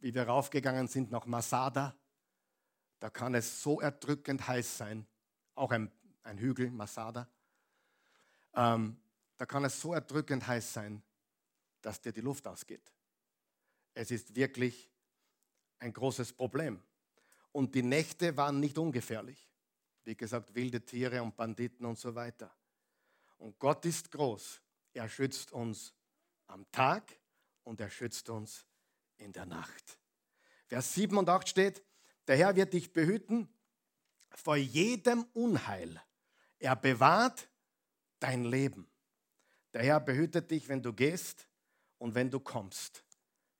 wie wir raufgegangen sind nach Masada, da kann es so erdrückend heiß sein, auch ein, ein Hügel, Masada. Ähm, da kann es so erdrückend heiß sein, dass dir die Luft ausgeht. Es ist wirklich ein großes Problem. Und die Nächte waren nicht ungefährlich. Wie gesagt, wilde Tiere und Banditen und so weiter. Und Gott ist groß. Er schützt uns am Tag und er schützt uns in der Nacht. Vers 7 und 8 steht, der Herr wird dich behüten vor jedem Unheil. Er bewahrt dein Leben. Der Herr behütet dich, wenn du gehst und wenn du kommst.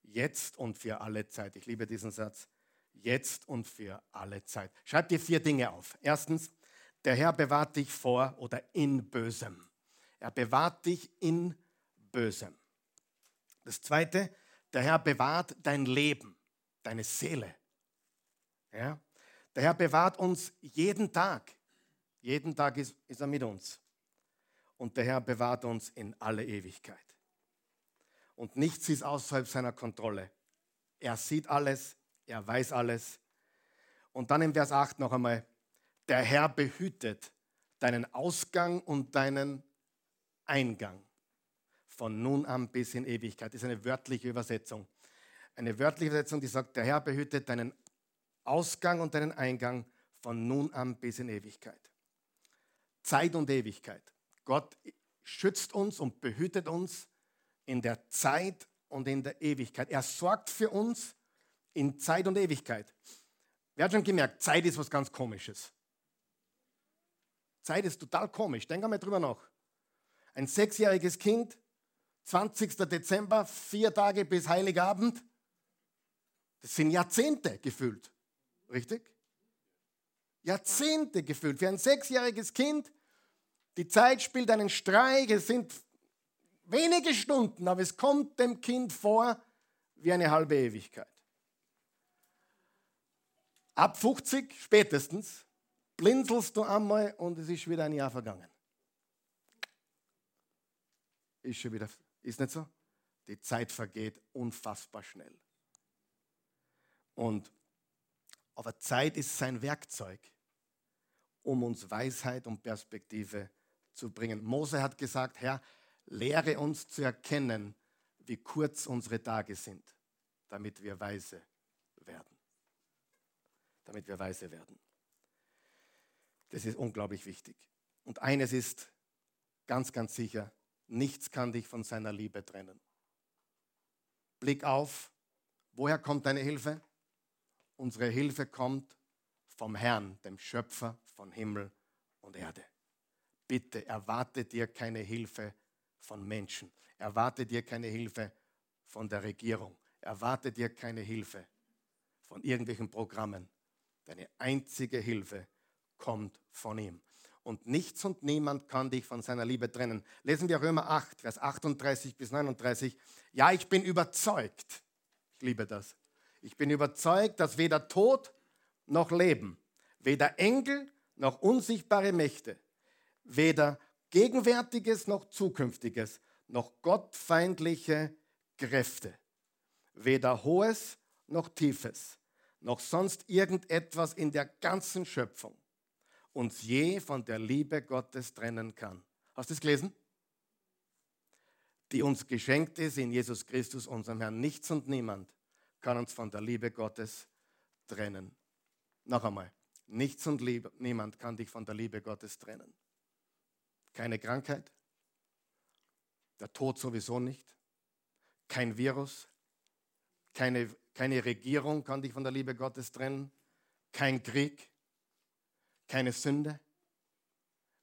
Jetzt und für alle Zeit. Ich liebe diesen Satz. Jetzt und für alle Zeit. Schreib dir vier Dinge auf. Erstens, der Herr bewahrt dich vor oder in Bösem. Er bewahrt dich in Bösem. Das zweite, der Herr bewahrt dein Leben, deine Seele. Ja? Der Herr bewahrt uns jeden Tag. Jeden Tag ist, ist er mit uns. Und der Herr bewahrt uns in alle Ewigkeit. Und nichts ist außerhalb seiner Kontrolle. Er sieht alles, er weiß alles. Und dann im Vers 8 noch einmal, der Herr behütet deinen Ausgang und deinen Eingang von nun an bis in Ewigkeit. Das ist eine wörtliche Übersetzung. Eine wörtliche Übersetzung, die sagt, der Herr behütet deinen Ausgang und deinen Eingang von nun an bis in Ewigkeit. Zeit und Ewigkeit. Gott schützt uns und behütet uns in der Zeit und in der Ewigkeit. Er sorgt für uns in Zeit und Ewigkeit. Wer hat schon gemerkt, Zeit ist was ganz Komisches. Zeit ist total komisch. Denk einmal drüber nach. Ein sechsjähriges Kind, 20. Dezember, vier Tage bis Heiligabend. Das sind Jahrzehnte gefühlt. Richtig? Jahrzehnte gefühlt. Für ein sechsjähriges Kind, die Zeit spielt einen Streich. Es sind wenige Stunden, aber es kommt dem Kind vor wie eine halbe Ewigkeit. Ab 50 spätestens blinzelst du einmal und es ist wieder ein Jahr vergangen. Ist schon wieder, ist nicht so? Die Zeit vergeht unfassbar schnell. Und aber Zeit ist sein Werkzeug, um uns Weisheit und Perspektive zu bringen. Mose hat gesagt, Herr, lehre uns zu erkennen, wie kurz unsere Tage sind, damit wir weise werden. Damit wir weise werden. Das ist unglaublich wichtig. Und eines ist ganz, ganz sicher, nichts kann dich von seiner Liebe trennen. Blick auf, woher kommt deine Hilfe? Unsere Hilfe kommt vom Herrn, dem Schöpfer von Himmel und Erde. Bitte erwarte dir keine Hilfe von Menschen. Erwarte dir keine Hilfe von der Regierung. Erwarte dir keine Hilfe von irgendwelchen Programmen. Deine einzige Hilfe kommt von ihm. Und nichts und niemand kann dich von seiner Liebe trennen. Lesen wir Römer 8, Vers 38 bis 39. Ja, ich bin überzeugt. Ich liebe das. Ich bin überzeugt, dass weder Tod noch Leben, weder Engel noch unsichtbare Mächte, weder Gegenwärtiges noch Zukünftiges, noch gottfeindliche Kräfte, weder Hohes noch Tiefes, noch sonst irgendetwas in der ganzen Schöpfung uns je von der Liebe Gottes trennen kann. Hast du es gelesen? Die uns geschenkt ist in Jesus Christus, unserem Herrn. Nichts und niemand kann uns von der Liebe Gottes trennen. Noch einmal, nichts und Liebe, niemand kann dich von der Liebe Gottes trennen. Keine Krankheit, der Tod sowieso nicht, kein Virus, keine, keine Regierung kann dich von der Liebe Gottes trennen, kein Krieg, keine Sünde.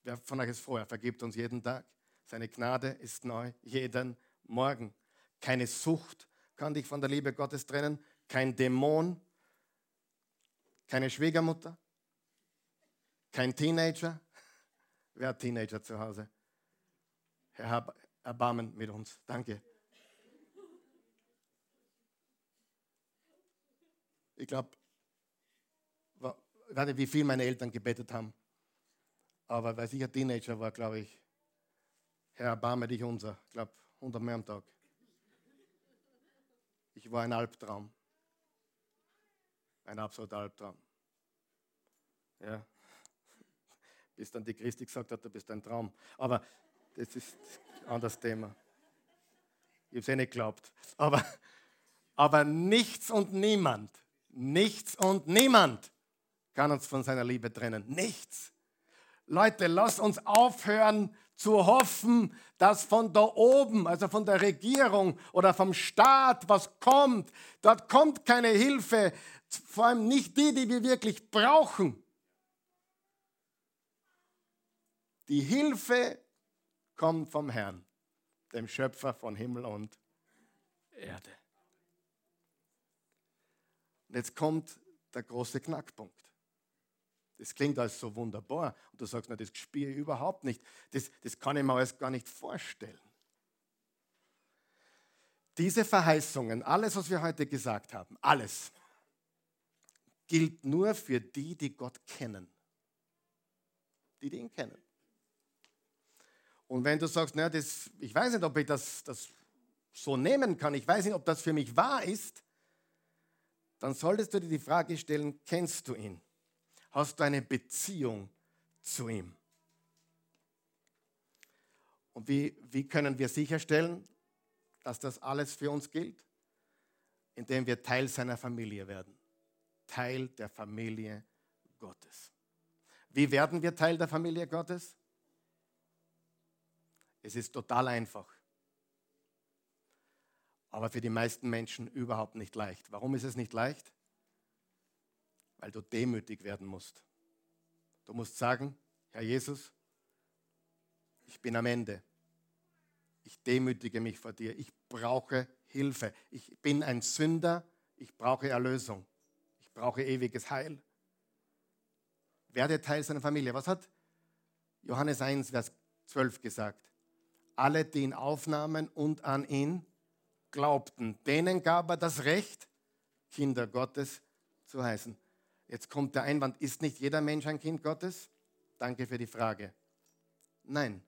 Wer von euch ist froh, er vergibt uns jeden Tag. Seine Gnade ist neu jeden Morgen. Keine Sucht, kann dich von der Liebe Gottes trennen, kein Dämon, keine Schwiegermutter, kein Teenager. Wer hat Teenager zu Hause? Herr, Erbarmen mit uns. Danke. Ich glaube, ich weiß nicht, wie viel meine Eltern gebetet haben. Aber weil ich ein Teenager war, glaube ich, Herr, erbarme dich unser. Ich glaube, 100 mehr am Tag. Ich war ein Albtraum. Ein absoluter Albtraum. Ja. Bis dann die Christi gesagt hat, du bist ein Traum. Aber das ist ein anderes Thema. Ich habe es eh nicht geglaubt. Aber, aber nichts und niemand, nichts und niemand kann uns von seiner Liebe trennen. Nichts. Leute, lasst uns aufhören zu hoffen, dass von da oben, also von der Regierung oder vom Staat, was kommt. Dort kommt keine Hilfe, vor allem nicht die, die wir wirklich brauchen. Die Hilfe kommt vom Herrn, dem Schöpfer von Himmel und Erde. Jetzt kommt der große Knackpunkt. Das klingt alles so wunderbar. Und du sagst, na, das spiele ich überhaupt nicht. Das, das kann ich mir alles gar nicht vorstellen. Diese Verheißungen, alles, was wir heute gesagt haben, alles, gilt nur für die, die Gott kennen. Die, die ihn kennen. Und wenn du sagst, na, das, ich weiß nicht, ob ich das, das so nehmen kann, ich weiß nicht, ob das für mich wahr ist, dann solltest du dir die Frage stellen, kennst du ihn? Hast du eine Beziehung zu ihm? Und wie, wie können wir sicherstellen, dass das alles für uns gilt? Indem wir Teil seiner Familie werden. Teil der Familie Gottes. Wie werden wir Teil der Familie Gottes? Es ist total einfach. Aber für die meisten Menschen überhaupt nicht leicht. Warum ist es nicht leicht? Weil du demütig werden musst. Du musst sagen, Herr Jesus, ich bin am Ende. Ich demütige mich vor dir. Ich brauche Hilfe. Ich bin ein Sünder. Ich brauche Erlösung. Ich brauche ewiges Heil. Werde Teil seiner Familie. Was hat Johannes 1, Vers 12 gesagt? alle, die ihn aufnahmen und an ihn glaubten. Denen gab er das Recht, Kinder Gottes zu heißen. Jetzt kommt der Einwand, ist nicht jeder Mensch ein Kind Gottes? Danke für die Frage. Nein,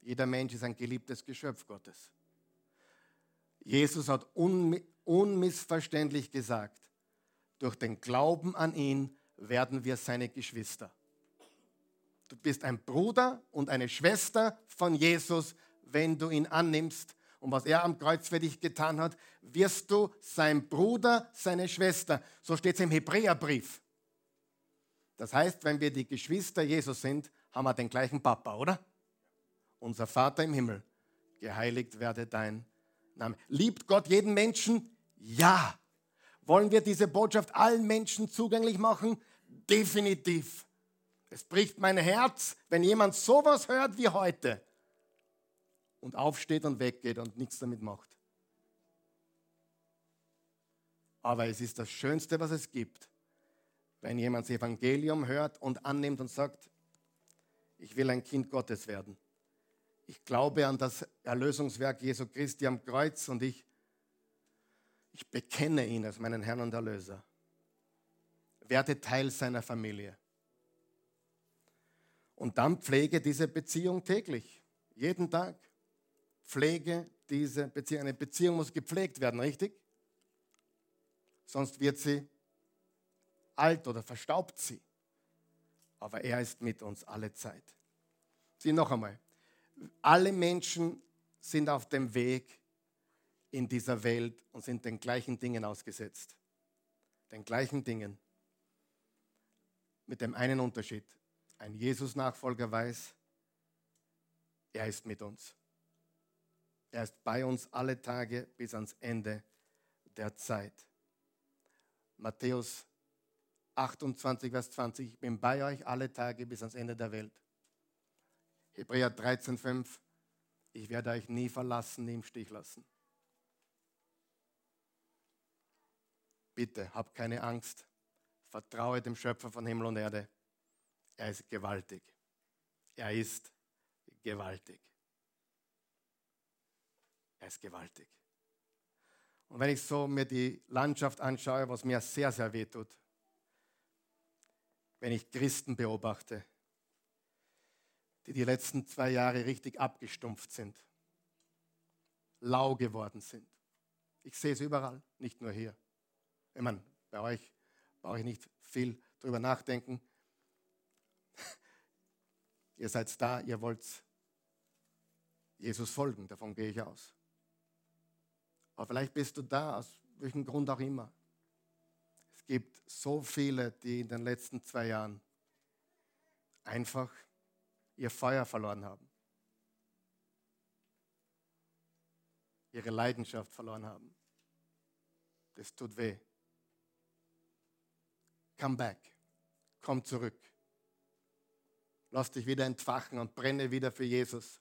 jeder Mensch ist ein geliebtes Geschöpf Gottes. Jesus hat unmissverständlich gesagt, durch den Glauben an ihn werden wir seine Geschwister. Du bist ein Bruder und eine Schwester von Jesus, wenn du ihn annimmst. Und was er am Kreuz für dich getan hat, wirst du sein Bruder, seine Schwester. So steht es im Hebräerbrief. Das heißt, wenn wir die Geschwister Jesus sind, haben wir den gleichen Papa, oder? Unser Vater im Himmel, geheiligt werde dein Name. Liebt Gott jeden Menschen? Ja. Wollen wir diese Botschaft allen Menschen zugänglich machen? Definitiv. Es bricht mein Herz, wenn jemand sowas hört wie heute und aufsteht und weggeht und nichts damit macht. Aber es ist das Schönste, was es gibt, wenn jemand das Evangelium hört und annimmt und sagt, ich will ein Kind Gottes werden. Ich glaube an das Erlösungswerk Jesu Christi am Kreuz und ich, ich bekenne ihn als meinen Herrn und Erlöser. Werde Teil seiner Familie. Und dann pflege diese Beziehung täglich, jeden Tag. Pflege diese Beziehung. Eine Beziehung muss gepflegt werden, richtig? Sonst wird sie alt oder verstaubt sie. Aber er ist mit uns alle Zeit. Sieh noch einmal. Alle Menschen sind auf dem Weg in dieser Welt und sind den gleichen Dingen ausgesetzt. Den gleichen Dingen. Mit dem einen Unterschied ein Jesus-Nachfolger weiß, er ist mit uns. Er ist bei uns alle Tage bis ans Ende der Zeit. Matthäus 28, Vers 20, ich bin bei euch alle Tage bis ans Ende der Welt. Hebräer 13, 5, ich werde euch nie verlassen, nie im Stich lassen. Bitte, hab keine Angst. Vertraue dem Schöpfer von Himmel und Erde. Er ist gewaltig. Er ist gewaltig. Er ist gewaltig. Und wenn ich so mir die Landschaft anschaue, was mir sehr, sehr weh tut, wenn ich Christen beobachte, die die letzten zwei Jahre richtig abgestumpft sind, lau geworden sind. Ich sehe es überall, nicht nur hier. Ich meine, bei euch brauche ich nicht viel drüber nachdenken. ihr seid da, ihr wollt Jesus folgen, davon gehe ich aus. Aber vielleicht bist du da, aus welchem Grund auch immer. Es gibt so viele, die in den letzten zwei Jahren einfach ihr Feuer verloren haben. Ihre Leidenschaft verloren haben. Das tut weh. Come back. Komm zurück. Lass dich wieder entfachen und brenne wieder für Jesus.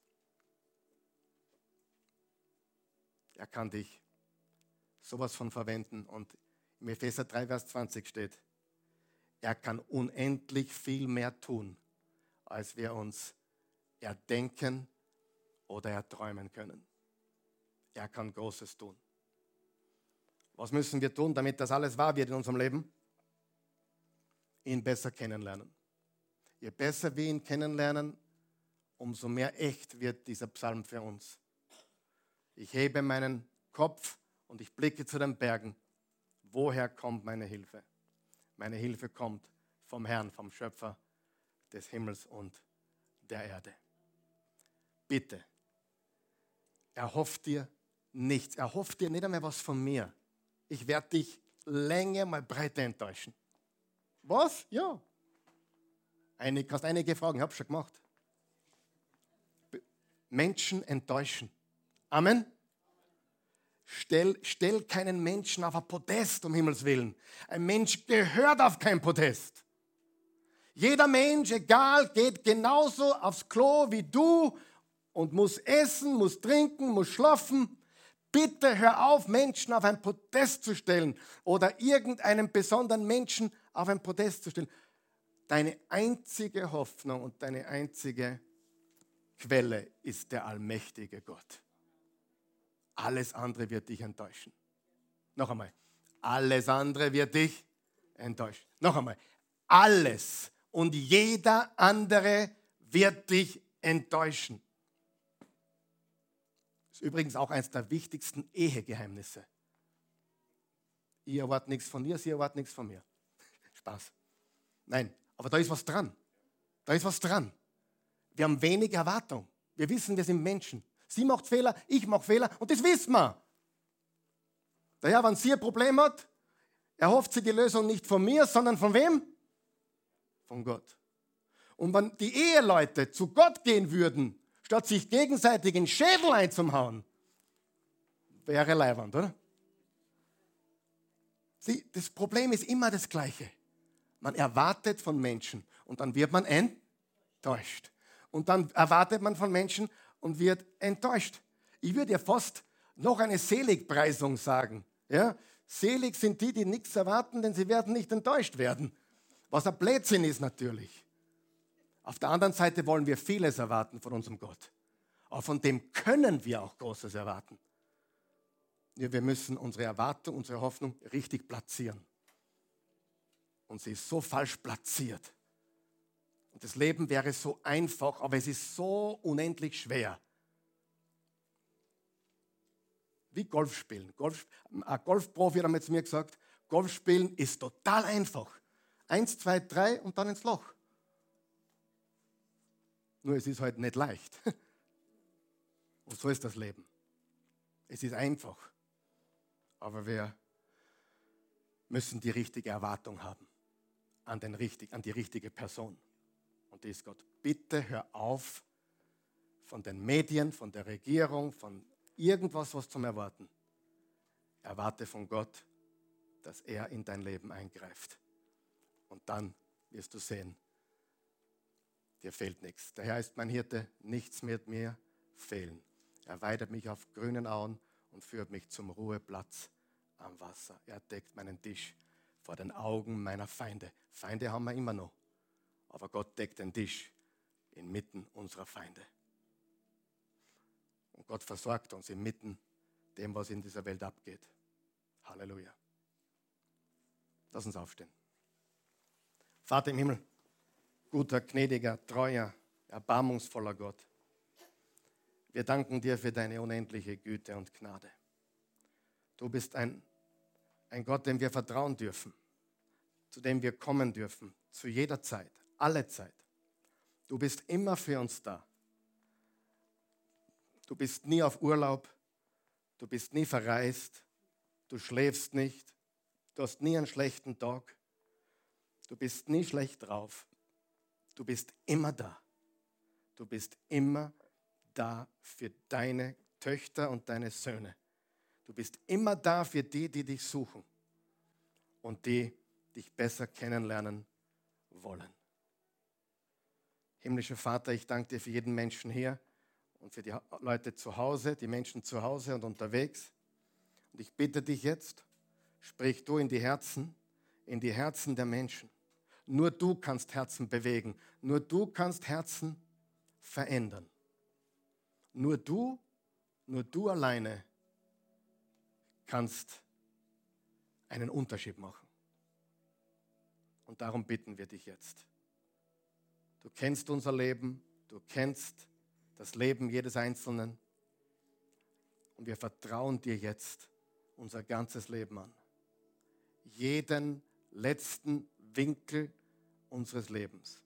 Er kann dich sowas von verwenden. Und im Epheser 3, Vers 20 steht, er kann unendlich viel mehr tun, als wir uns erdenken oder erträumen können. Er kann Großes tun. Was müssen wir tun, damit das alles wahr wird in unserem Leben? Ihn besser kennenlernen. Je besser wir ihn kennenlernen, umso mehr echt wird dieser Psalm für uns. Ich hebe meinen Kopf und ich blicke zu den Bergen. Woher kommt meine Hilfe? Meine Hilfe kommt vom Herrn, vom Schöpfer des Himmels und der Erde. Bitte, erhofft dir nichts. Erhofft dir nicht einmal was von mir. Ich werde dich länger mal breiter enttäuschen. Was? Ja. Eine, kannst einige fragen, ich habe schon gemacht. Menschen enttäuschen. Amen. Stell, stell keinen Menschen auf ein Podest, um Himmels Willen. Ein Mensch gehört auf kein Podest. Jeder Mensch, egal, geht genauso aufs Klo wie du und muss essen, muss trinken, muss schlafen. Bitte hör auf, Menschen auf ein Podest zu stellen oder irgendeinen besonderen Menschen auf ein Podest zu stellen. Deine einzige Hoffnung und deine einzige Quelle ist der allmächtige Gott. Alles andere wird dich enttäuschen. Noch einmal. Alles andere wird dich enttäuschen. Noch einmal. Alles und jeder andere wird dich enttäuschen übrigens auch eines der wichtigsten Ehegeheimnisse. Ihr erwartet nichts von ihr, sie erwartet nichts von mir. Spaß. Nein, aber da ist was dran. Da ist was dran. Wir haben wenig Erwartung. Wir wissen, wir sind Menschen. Sie macht Fehler, ich mache Fehler und das wissen wir. Daher, wenn sie ein Problem hat, erhofft sie die Lösung nicht von mir, sondern von wem? Von Gott. Und wenn die Eheleute zu Gott gehen würden statt sich gegenseitig in Schädel einzuhauen, wäre leiwand, oder? Sie, das Problem ist immer das gleiche. Man erwartet von Menschen und dann wird man enttäuscht. Und dann erwartet man von Menschen und wird enttäuscht. Ich würde ja fast noch eine Seligpreisung sagen. Ja? Selig sind die, die nichts erwarten, denn sie werden nicht enttäuscht werden. Was ein Blödsinn ist natürlich. Auf der anderen Seite wollen wir vieles erwarten von unserem Gott. Aber von dem können wir auch Großes erwarten. Wir müssen unsere Erwartung, unsere Hoffnung richtig platzieren. Und sie ist so falsch platziert. Und das Leben wäre so einfach, aber es ist so unendlich schwer. Wie Golf spielen. Golf, ein Golfprofi hat einmal zu mir gesagt, Golf spielen ist total einfach. Eins, zwei, drei und dann ins Loch. Nur es ist halt nicht leicht. Und so ist das Leben. Es ist einfach. Aber wir müssen die richtige Erwartung haben an, den richtig, an die richtige Person. Und ist Gott. Bitte hör auf von den Medien, von der Regierung, von irgendwas, was zum Erwarten. Erwarte von Gott, dass er in dein Leben eingreift. Und dann wirst du sehen, dir fehlt nichts. Der Herr ist mein Hirte, nichts wird mir fehlen. Er weidet mich auf grünen Auen und führt mich zum Ruheplatz am Wasser. Er deckt meinen Tisch vor den Augen meiner Feinde. Feinde haben wir immer noch. Aber Gott deckt den Tisch inmitten unserer Feinde. Und Gott versorgt uns inmitten dem, was in dieser Welt abgeht. Halleluja. Lass uns aufstehen. Vater im Himmel, guter, gnädiger, treuer, erbarmungsvoller Gott. Wir danken dir für deine unendliche Güte und Gnade. Du bist ein, ein Gott, dem wir vertrauen dürfen, zu dem wir kommen dürfen, zu jeder Zeit, alle Zeit. Du bist immer für uns da. Du bist nie auf Urlaub, du bist nie verreist, du schläfst nicht, du hast nie einen schlechten Tag, du bist nie schlecht drauf, du bist immer da. Du bist immer da für deine Töchter und deine Söhne. Du bist immer da für die, die dich suchen und die dich besser kennenlernen wollen. Himmlischer Vater, ich danke dir für jeden Menschen hier und für die Leute zu Hause, die Menschen zu Hause und unterwegs. Und ich bitte dich jetzt, sprich du in die Herzen, in die Herzen der Menschen. Nur du kannst Herzen bewegen. Nur du kannst Herzen verändern. Nur du, nur du alleine kannst einen Unterschied machen. Und darum bitten wir dich jetzt. Du kennst unser Leben, du kennst das Leben jedes Einzelnen. Und wir vertrauen dir jetzt unser ganzes Leben an. Jeden letzten Winkel unseres Lebens.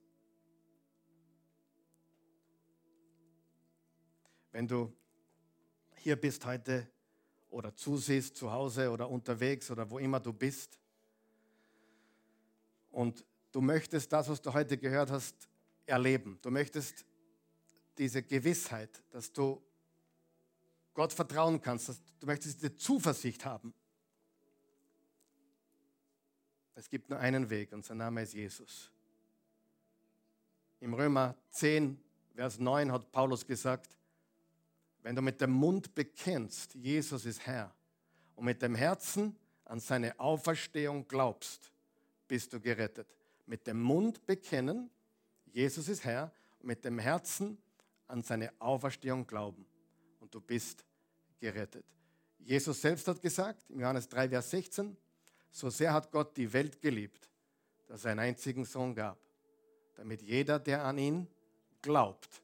Wenn du hier bist heute oder zusiehst zu Hause oder unterwegs oder wo immer du bist und du möchtest das, was du heute gehört hast, erleben. Du möchtest diese Gewissheit, dass du Gott vertrauen kannst, dass du möchtest diese Zuversicht haben. Es gibt nur einen Weg und sein Name ist Jesus. Im Römer 10, Vers 9 hat Paulus gesagt, wenn du mit dem Mund bekennst, Jesus ist Herr, und mit dem Herzen an seine Auferstehung glaubst, bist du gerettet. Mit dem Mund bekennen, Jesus ist Herr, mit dem Herzen an seine Auferstehung glauben und du bist gerettet. Jesus selbst hat gesagt, in Johannes 3, Vers 16, so sehr hat Gott die Welt geliebt, dass er einen einzigen Sohn gab, damit jeder, der an ihn glaubt,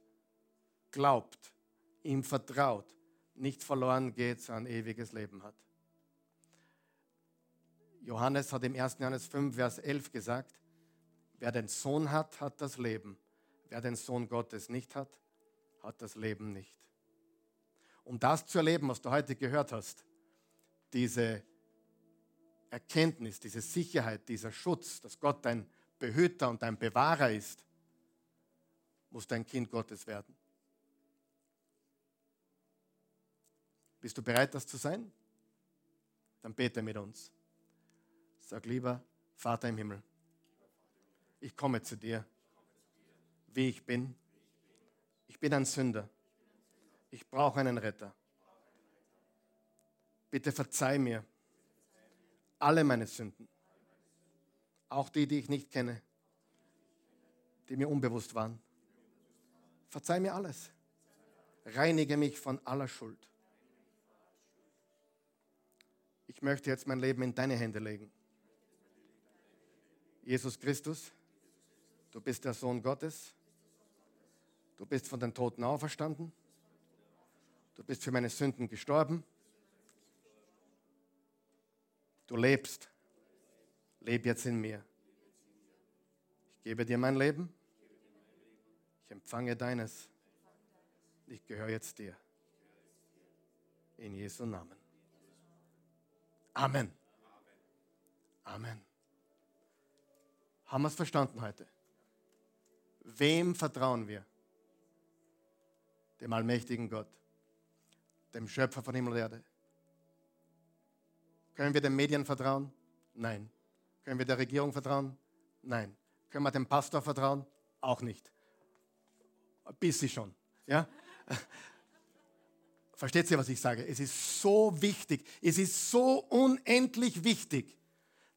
glaubt, ihm vertraut, nicht verloren geht, sondern ewiges Leben hat. Johannes hat im 1. Johannes 5, Vers 11 gesagt, wer den Sohn hat, hat das Leben. Wer den Sohn Gottes nicht hat, hat das Leben nicht. Um das zu erleben, was du heute gehört hast, diese Erkenntnis, diese Sicherheit, dieser Schutz, dass Gott dein Behüter und dein Bewahrer ist, muss dein Kind Gottes werden. Bist du bereit, das zu sein? Dann bete mit uns. Sag lieber, Vater im Himmel, ich komme zu dir, wie ich bin ich bin ein Sünder. Ich brauche einen Retter. Bitte verzeih mir alle meine Sünden, auch die, die ich nicht kenne, die mir unbewusst waren. Verzeih mir alles. Reinige mich von aller Schuld. Ich möchte jetzt mein Leben in deine Hände legen. Jesus Christus, du bist der Sohn Gottes Du bist von den Toten auferstanden. Du bist für meine Sünden gestorben. Du lebst. Leb jetzt in mir. Ich gebe dir mein Leben. Ich empfange deines. Ich gehöre jetzt dir. In Jesu Namen. Amen. Amen. Haben wir es verstanden heute? Wem vertrauen wir? dem allmächtigen Gott, dem Schöpfer von Himmel und Erde. Können wir den Medien vertrauen? Nein. Können wir der Regierung vertrauen? Nein. Können wir dem Pastor vertrauen? Auch nicht. Ein bisschen schon. Ja? Versteht ihr, was ich sage? Es ist so wichtig, es ist so unendlich wichtig,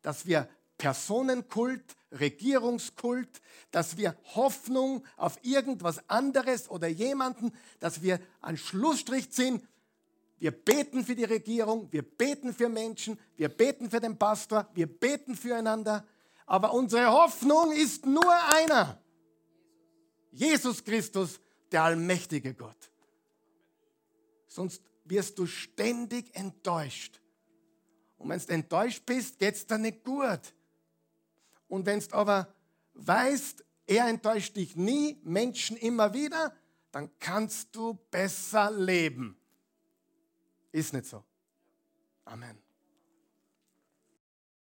dass wir Personenkult, Regierungskult, dass wir Hoffnung auf irgendwas anderes oder jemanden, dass wir einen Schlussstrich ziehen. Wir beten für die Regierung, wir beten für Menschen, wir beten für den Pastor, wir beten füreinander. Aber unsere Hoffnung ist nur einer. Jesus Christus, der allmächtige Gott. Sonst wirst du ständig enttäuscht. Und wenn du enttäuscht bist, geht es dir nicht gut. Und wenn du aber weißt, er enttäuscht dich nie, Menschen immer wieder, dann kannst du besser leben. Ist nicht so. Amen.